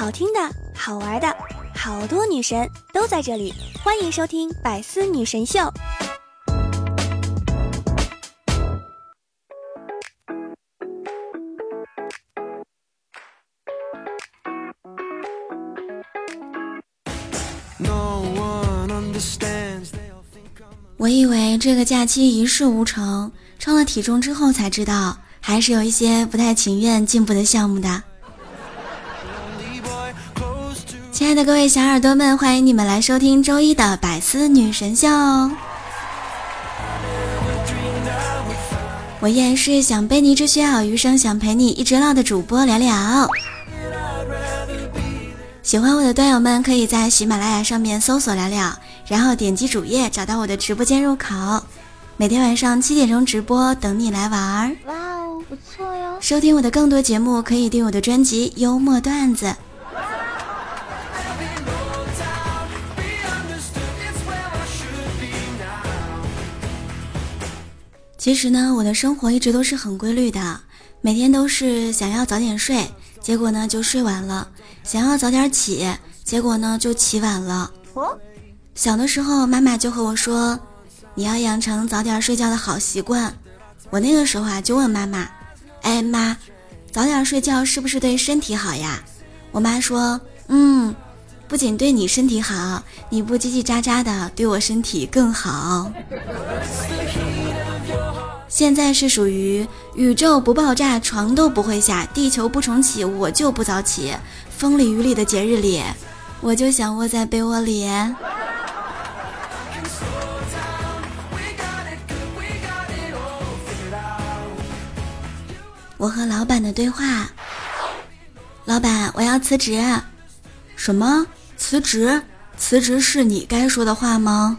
好听的、好玩的，好多女神都在这里，欢迎收听《百思女神秀》。我以为这个假期一事无成，称了体重之后才知道，还是有一些不太情愿进步的项目的。亲爱的各位小耳朵们，欢迎你们来收听周一的百思女神秀。我依然是想被你只学好余生，想陪你一直唠的主播聊聊。喜欢我的段友们，可以在喜马拉雅上面搜索聊聊。然后点击主页找到我的直播间入口，每天晚上七点钟直播，等你来玩儿。哇哦，不错哟！收听我的更多节目，可以订我的专辑《幽默段子》。其实呢，我的生活一直都是很规律的，每天都是想要早点睡，结果呢就睡晚了；想要早点起，结果呢就起晚了。小的时候，妈妈就和我说：“你要养成早点睡觉的好习惯。”我那个时候啊，就问妈妈：“哎妈，早点睡觉是不是对身体好呀？”我妈说：“嗯，不仅对你身体好，你不叽叽喳喳的，对我身体更好。” 现在是属于宇宙不爆炸，床都不会下，地球不重启，我就不早起。风里雨里的节日里，我就想窝在被窝里。我和老板的对话：老板，我要辞职。什么？辞职？辞职是你该说的话吗？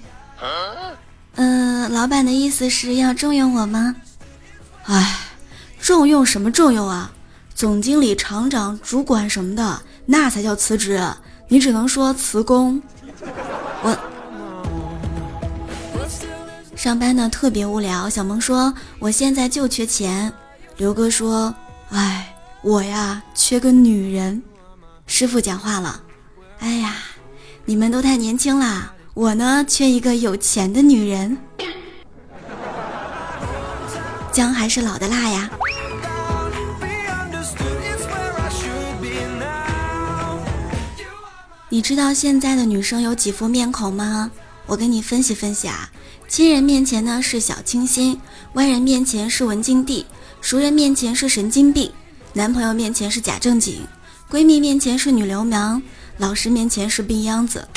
嗯，老板的意思是要重用我吗？哎，重用什么重用啊？总经理、厂长、主管什么的，那才叫辞职。你只能说辞工。我上班呢特别无聊。小萌说，我现在就缺钱。刘哥说：“哎，我呀缺个女人。”师傅讲话了：“哎呀，你们都太年轻了，我呢缺一个有钱的女人。”姜还是老的辣呀。你知道现在的女生有几副面孔吗？我给你分析分析啊。亲人面前呢是小清新，外人面前是文静地。熟人面前是神经病，男朋友面前是假正经，闺蜜面前是女流氓，老师面前是病秧子。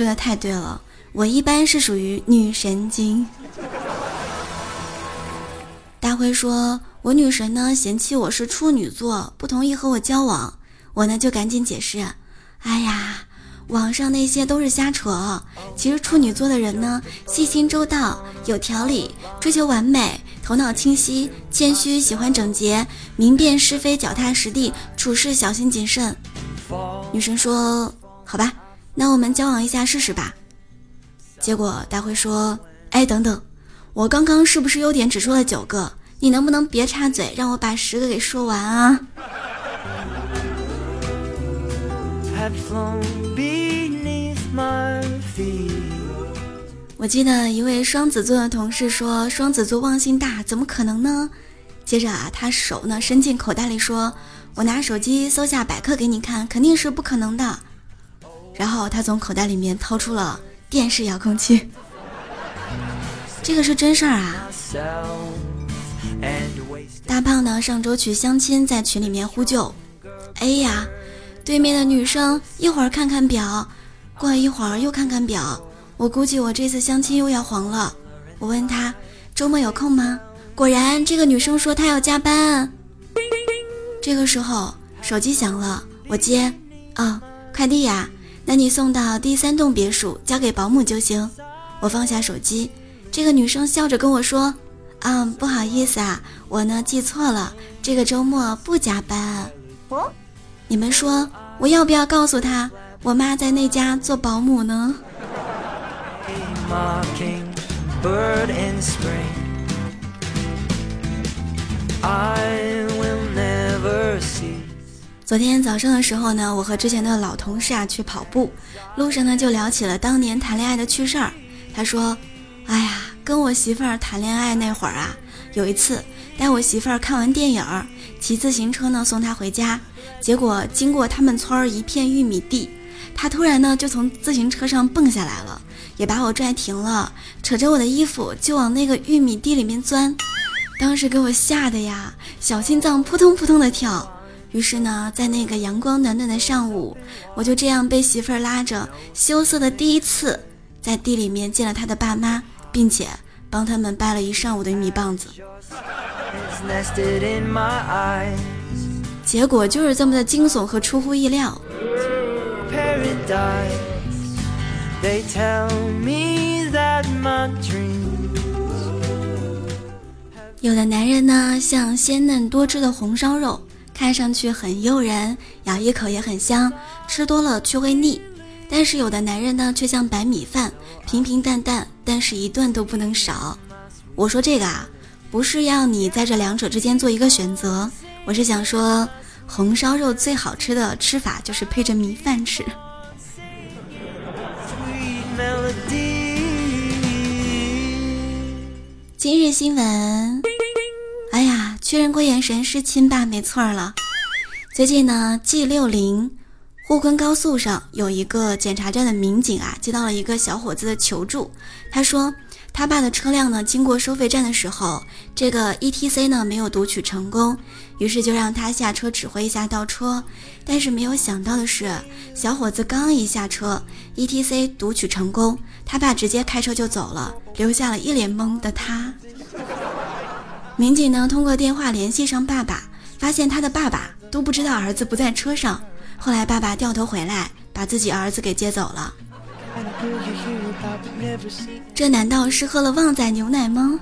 说的太对了，我一般是属于女神经。大辉说，我女神呢嫌弃我是处女座，不同意和我交往，我呢就赶紧解释，哎呀。网上那些都是瞎扯，其实处女座的人呢，细心周到，有条理，追求完美，头脑清晰，谦虚，喜欢整洁，明辨是非，脚踏实地，处事小心谨慎。女神说：“好吧，那我们交往一下试试吧。”结果大辉说：“哎，等等，我刚刚是不是优点只说了九个？你能不能别插嘴，让我把十个给说完啊？”我记得一位双子座的同事说：“双子座忘性大，怎么可能呢？”接着啊，他手呢伸进口袋里说：“我拿手机搜下百科给你看，肯定是不可能的。”然后他从口袋里面掏出了电视遥控器，这个是真事儿啊！大胖呢上周去相亲，在群里面呼救：“哎呀，对面的女生一会儿看看表。”过一会儿又看看表，我估计我这次相亲又要黄了。我问他周末有空吗？果然，这个女生说她要加班。这个时候手机响了，我接，哦，快递呀，那你送到第三栋别墅，交给保姆就行。我放下手机，这个女生笑着跟我说，嗯，不好意思啊，我呢记错了，这个周末不加班。哦，你们说我要不要告诉她？我妈在那家做保姆呢。昨天早上的时候呢，我和之前的老同事啊去跑步，路上呢就聊起了当年谈恋爱的趣事儿。他说：“哎呀，跟我媳妇儿谈恋爱那会儿啊，有一次带我媳妇儿看完电影，骑自行车呢送她回家，结果经过他们村儿一片玉米地，她突然呢就从自行车上蹦下来了。”也把我拽停了，扯着我的衣服就往那个玉米地里面钻，当时给我吓得呀，小心脏扑通扑通的跳。于是呢，在那个阳光暖暖的上午，我就这样被媳妇儿拉着，羞涩的第一次在地里面见了他的爸妈，并且帮他们掰了一上午的玉米棒子。结果就是这么的惊悚和出乎意料。有的男人呢，像鲜嫩多汁的红烧肉，看上去很诱人，咬一口也很香，吃多了却会腻。但是有的男人呢，却像白米饭，平平淡淡，但是一顿都不能少。我说这个啊，不是要你在这两者之间做一个选择，我是想说，红烧肉最好吃的吃法就是配着米饭吃。今日新闻，确认过眼神是亲爸没错了。最近呢，G 六零沪昆高速上有一个检查站的民警啊，接到了一个小伙子的求助。他说，他爸的车辆呢经过收费站的时候，这个 ETC 呢没有读取成功，于是就让他下车指挥一下倒车。但是没有想到的是，小伙子刚一下车，ETC 读取成功。他爸直接开车就走了，留下了一脸懵的他。民警呢，通过电话联系上爸爸，发现他的爸爸都不知道儿子不在车上。后来爸爸掉头回来，把自己儿子给接走了。这难道是喝了旺仔牛奶吗？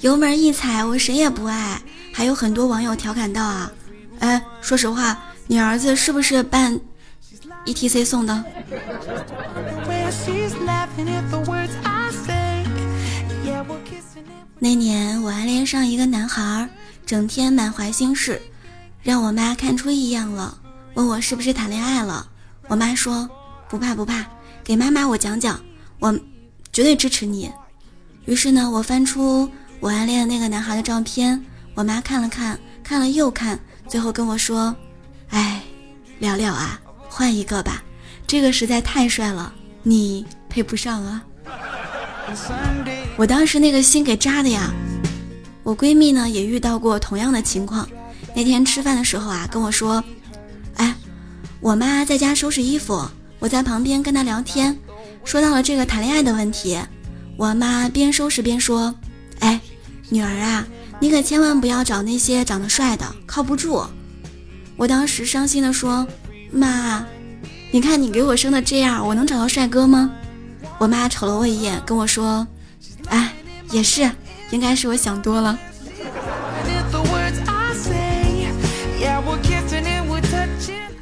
油门一踩，我谁也不爱。还有很多网友调侃道啊，哎，说实话，你儿子是不是办 ETC 送的？那年我暗恋上一个男孩，整天满怀心事，让我妈看出异样了，问我是不是谈恋爱了。我妈说不怕不怕，给妈妈我讲讲，我绝对支持你。于是呢，我翻出我暗恋的那个男孩的照片，我妈看了看，看了又看，最后跟我说：“哎，聊聊啊，换一个吧，这个实在太帅了，你配不上啊。”我当时那个心给扎的呀！我闺蜜呢也遇到过同样的情况。那天吃饭的时候啊，跟我说：“哎，我妈在家收拾衣服，我在旁边跟她聊天，说到了这个谈恋爱的问题。我妈边收拾边说：‘哎，女儿啊，你可千万不要找那些长得帅的，靠不住。’我当时伤心的说：‘妈，你看你给我生的这样，我能找到帅哥吗？’我妈瞅了我一眼，跟我说。”哎，也是，应该是我想多了。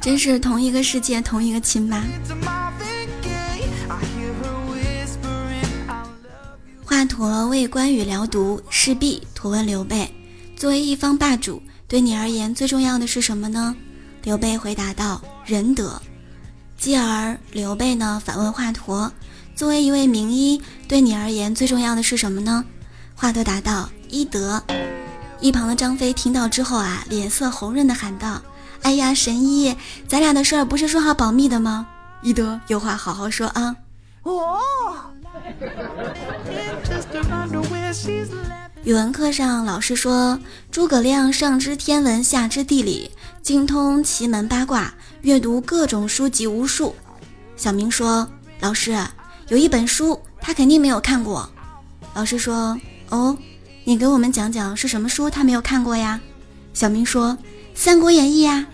真是同一个世界，同一个亲妈。华佗为关羽疗毒，势必图问刘备：作为一方霸主，对你而言最重要的是什么呢？刘备回答道：仁德。继而刘备呢反问华佗。作为一位名医，对你而言最重要的是什么呢？华佗答道：医德。一旁的张飞听到之后啊，脸色红润的喊道：“哎呀，神医，咱俩的事儿不是说好保密的吗？医德有话好好说啊。”哦。语文课上，老师说诸葛亮上知天文，下知地理，精通奇门八卦，阅读各种书籍无数。小明说：“老师。”有一本书，他肯定没有看过。老师说：“哦，你给我们讲讲是什么书，他没有看过呀？”小明说：“《三国演义》呀。”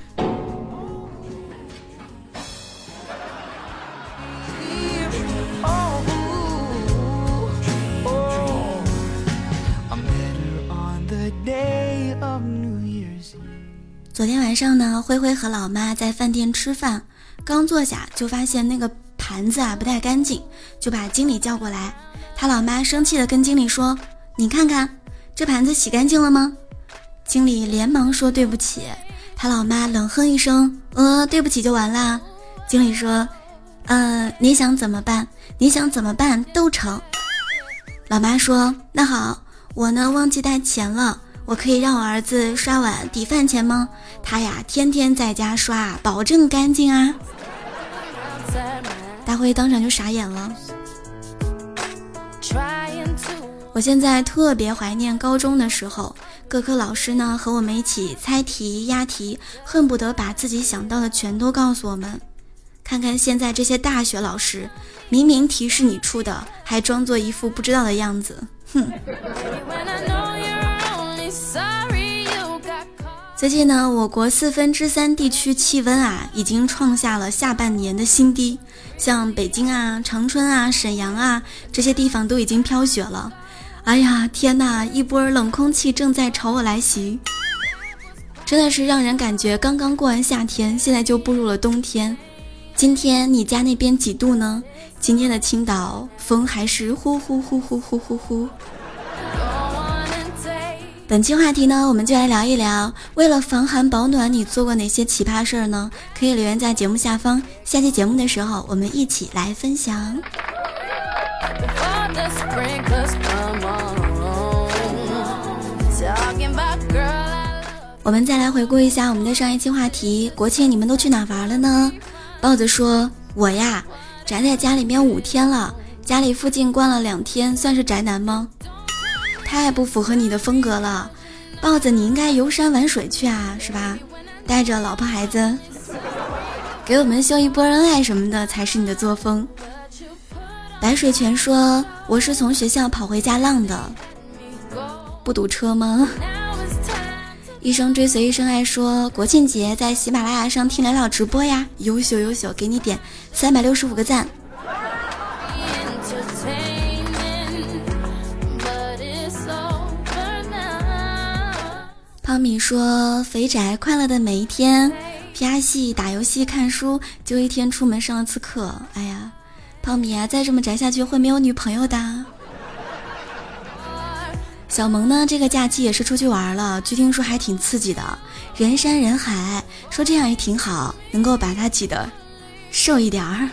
昨天晚上呢，灰灰和老妈在饭店吃饭，刚坐下就发现那个。盘子啊不太干净，就把经理叫过来。他老妈生气的跟经理说：“你看看这盘子洗干净了吗？”经理连忙说：“对不起。”他老妈冷哼一声：“呃，对不起就完啦。”经理说：“呃，你想怎么办？你想怎么办都成。”老妈说：“那好，我呢忘记带钱了，我可以让我儿子刷碗抵饭钱吗？他呀天天在家刷，保证干净啊。”大辉当场就傻眼了。我现在特别怀念高中的时候，各科老师呢和我们一起猜题、押题，恨不得把自己想到的全都告诉我们。看看现在这些大学老师，明明题是你出的，还装作一副不知道的样子。哼。最近呢，我国四分之三地区气温啊，已经创下了下半年的新低。像北京啊、长春啊、沈阳啊这些地方都已经飘雪了。哎呀，天哪！一波冷空气正在朝我来袭，真的是让人感觉刚刚过完夏天，现在就步入了冬天。今天你家那边几度呢？今天的青岛风还是呼呼呼呼呼呼呼。本期话题呢，我们就来聊一聊，为了防寒保暖，你做过哪些奇葩事儿呢？可以留言在节目下方，下期节目的时候，我们一起来分享。我们再来回顾一下我们的上一期话题：国庆你们都去哪玩了呢？豹子说：“我呀，宅在家里面五天了，家里附近关了两天，算是宅男吗？”太不符合你的风格了，豹子，你应该游山玩水去啊，是吧？带着老婆孩子，给我们秀一波恩爱什么的才是你的作风。白水泉说：“我是从学校跑回家浪的，不堵车吗？”一生追随一生爱说：“国庆节在喜马拉雅上听聊聊直播呀，优秀优秀，给你点三百六十五个赞。”汤米说：“肥宅快乐的每一天，拍戏、打游戏、看书，就一天出门上了次课。哎呀，汤米啊，再这么宅下去会没有女朋友的。”小萌呢，这个假期也是出去玩了，据听说还挺刺激的，人山人海，说这样也挺好，能够把他挤得瘦一点儿。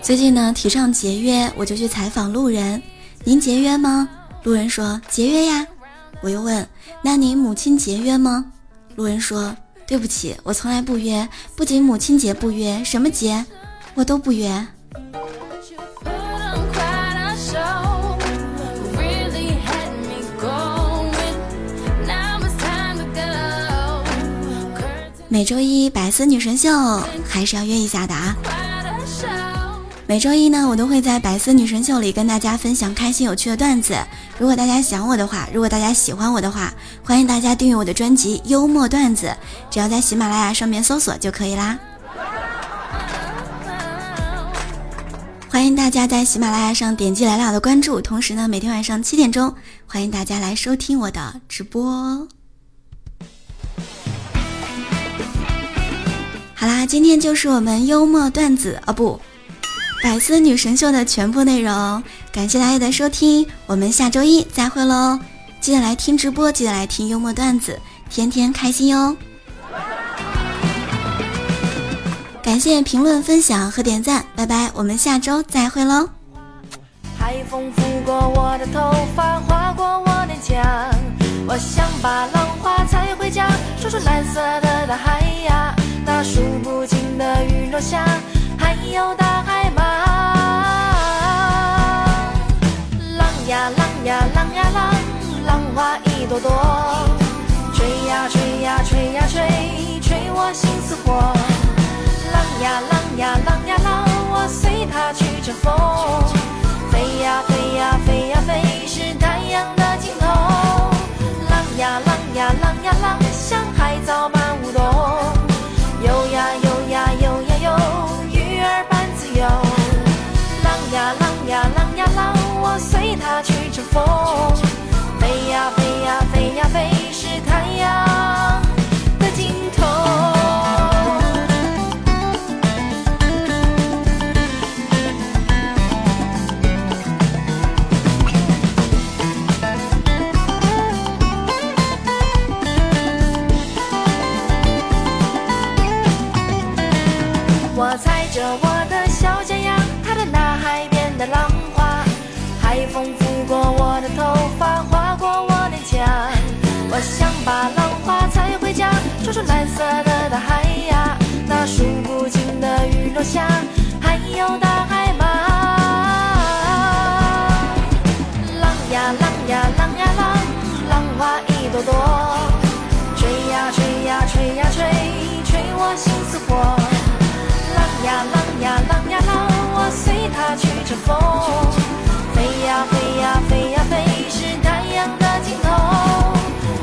最近呢，提倡节约，我就去采访路人。您节约吗？路人说节约呀。我又问，那你母亲节约吗？路人说对不起，我从来不约，不仅母亲节不约，什么节我都不约。每周一百思女神秀还是要约一下的啊。每周一呢，我都会在百思女神秀里跟大家分享开心有趣的段子。如果大家想我的话，如果大家喜欢我的话，欢迎大家订阅我的专辑《幽默段子》，只要在喜马拉雅上面搜索就可以啦。欢迎大家在喜马拉雅上点击来了的关注，同时呢，每天晚上七点钟，欢迎大家来收听我的直播。好啦，今天就是我们幽默段子啊不。百思女神秀的全部内容，感谢大家的收听，我们下周一再会喽！记得来听直播，记得来听幽默段子，天天开心哟！感谢评论、分享和点赞，拜拜，我们下周再会喽！海风拂过我的头发，划过我的墙，我想把浪花采回家，说出蓝色的大海呀，那数不尽的雨落下。有大海吗？浪呀浪呀浪呀浪，浪花一朵朵，吹呀吹呀吹呀吹，吹我心似火。浪呀浪呀浪呀浪，我随它去乘风，飞呀飞呀飞呀飞，是太阳的尽头。浪呀浪呀浪呀浪，像下还有大海吗？浪呀浪呀浪呀浪，浪花一朵朵。吹呀吹呀吹呀吹，吹我心似火。浪呀浪呀浪呀浪，我随它去乘风。飞呀飞呀飞呀飞，是太阳的尽头。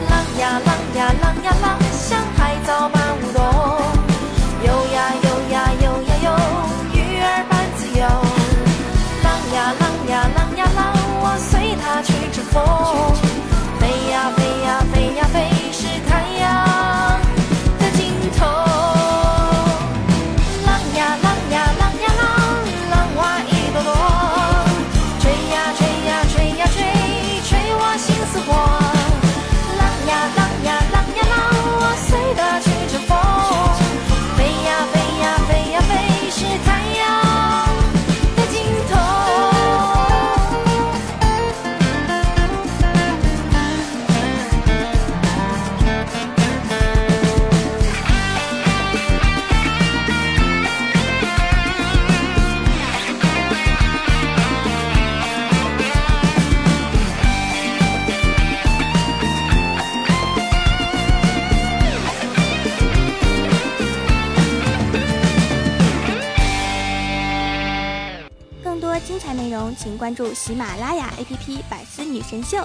浪呀浪呀浪呀浪。喜马拉雅 APP《百思女神秀》。